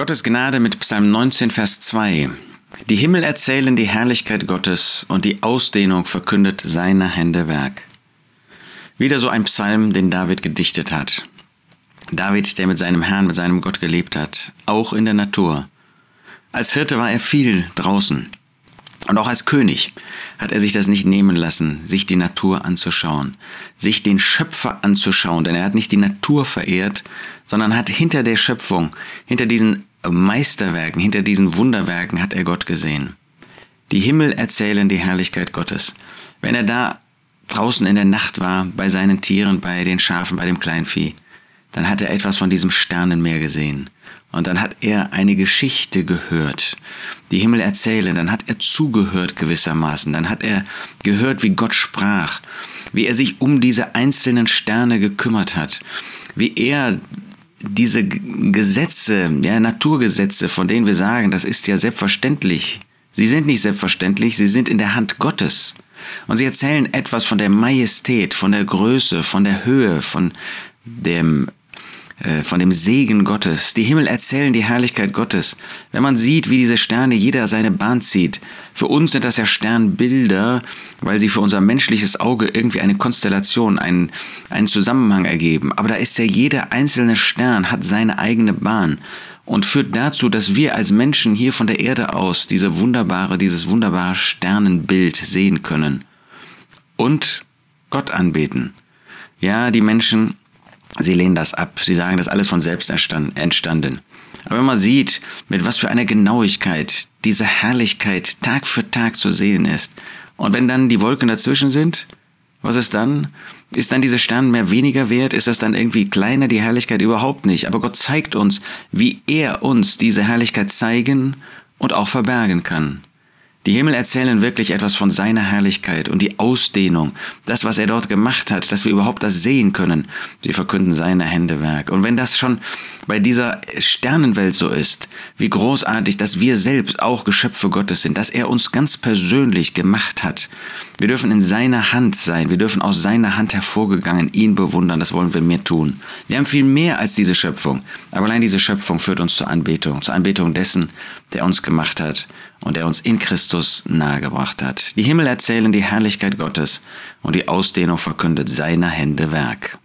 Gottes Gnade mit Psalm 19, Vers 2. Die Himmel erzählen die Herrlichkeit Gottes und die Ausdehnung verkündet seiner Hände Werk. Wieder so ein Psalm, den David gedichtet hat. David, der mit seinem Herrn, mit seinem Gott gelebt hat, auch in der Natur. Als Hirte war er viel draußen. Und auch als König hat er sich das nicht nehmen lassen, sich die Natur anzuschauen, sich den Schöpfer anzuschauen, denn er hat nicht die Natur verehrt, sondern hat hinter der Schöpfung, hinter diesen Meisterwerken, hinter diesen Wunderwerken hat er Gott gesehen. Die Himmel erzählen die Herrlichkeit Gottes. Wenn er da draußen in der Nacht war, bei seinen Tieren, bei den Schafen, bei dem Kleinvieh, dann hat er etwas von diesem Sternenmeer gesehen. Und dann hat er eine Geschichte gehört, die Himmel erzählen, dann hat er zugehört gewissermaßen, dann hat er gehört, wie Gott sprach, wie er sich um diese einzelnen Sterne gekümmert hat, wie er diese Gesetze, ja, Naturgesetze, von denen wir sagen, das ist ja selbstverständlich. Sie sind nicht selbstverständlich, sie sind in der Hand Gottes. Und sie erzählen etwas von der Majestät, von der Größe, von der Höhe, von dem von dem Segen Gottes. Die Himmel erzählen die Herrlichkeit Gottes. Wenn man sieht, wie diese Sterne jeder seine Bahn zieht. Für uns sind das ja Sternbilder, weil sie für unser menschliches Auge irgendwie eine Konstellation, einen, einen Zusammenhang ergeben. Aber da ist ja jeder einzelne Stern hat seine eigene Bahn und führt dazu, dass wir als Menschen hier von der Erde aus diese wunderbare, dieses wunderbare Sternenbild sehen können und Gott anbeten. Ja, die Menschen Sie lehnen das ab. Sie sagen, das ist alles von selbst entstanden. Aber wenn man sieht, mit was für einer Genauigkeit diese Herrlichkeit Tag für Tag zu sehen ist, und wenn dann die Wolken dazwischen sind, was ist dann? Ist dann diese Stern mehr weniger wert? Ist das dann irgendwie kleiner, die Herrlichkeit? Überhaupt nicht. Aber Gott zeigt uns, wie er uns diese Herrlichkeit zeigen und auch verbergen kann. Die Himmel erzählen wirklich etwas von seiner Herrlichkeit und die Ausdehnung, das, was er dort gemacht hat, dass wir überhaupt das sehen können. Sie verkünden seine Händewerk. Und wenn das schon bei dieser Sternenwelt so ist, wie großartig, dass wir selbst auch Geschöpfe Gottes sind, dass er uns ganz persönlich gemacht hat. Wir dürfen in seiner Hand sein, wir dürfen aus seiner Hand hervorgegangen ihn bewundern, das wollen wir mehr tun. Wir haben viel mehr als diese Schöpfung, aber allein diese Schöpfung führt uns zur Anbetung, zur Anbetung dessen, der uns gemacht hat und der uns in Christus nahegebracht hat. Die Himmel erzählen die Herrlichkeit Gottes und die Ausdehnung verkündet seiner Hände Werk.